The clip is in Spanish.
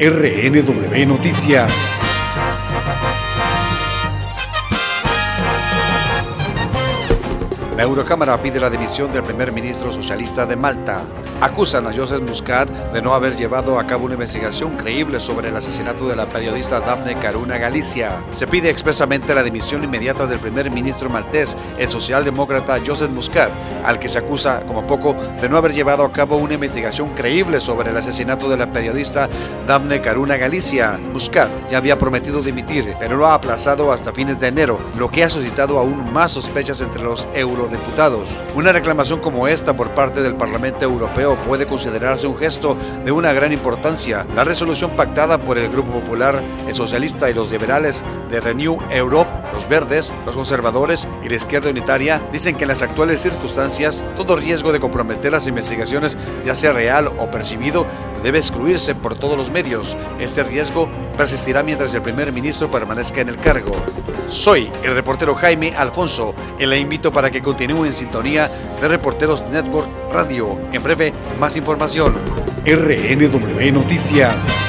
RNW Noticias. La Eurocámara pide la dimisión del primer ministro socialista de Malta. Acusan a Joseph Muscat de no haber llevado a cabo una investigación creíble sobre el asesinato de la periodista Daphne Caruna Galicia. Se pide expresamente la dimisión inmediata del primer ministro maltés, el socialdemócrata Joseph Muscat, al que se acusa, como poco, de no haber llevado a cabo una investigación creíble sobre el asesinato de la periodista Daphne Caruna Galicia. Muscat ya había prometido dimitir, pero lo ha aplazado hasta fines de enero, lo que ha suscitado aún más sospechas entre los eurodeputados diputados. Una reclamación como esta por parte del Parlamento Europeo puede considerarse un gesto de una gran importancia. La resolución pactada por el Grupo Popular, el Socialista y los liberales de Renew Europe, los verdes, los conservadores y la izquierda unitaria dicen que en las actuales circunstancias todo riesgo de comprometer las investigaciones, ya sea real o percibido, debe excluirse por todos los medios. Este riesgo persistirá mientras el primer ministro permanezca en el cargo. Soy el reportero Jaime Alfonso y le invito para que continúe en sintonía de Reporteros Network Radio. En breve, más información. RNW Noticias.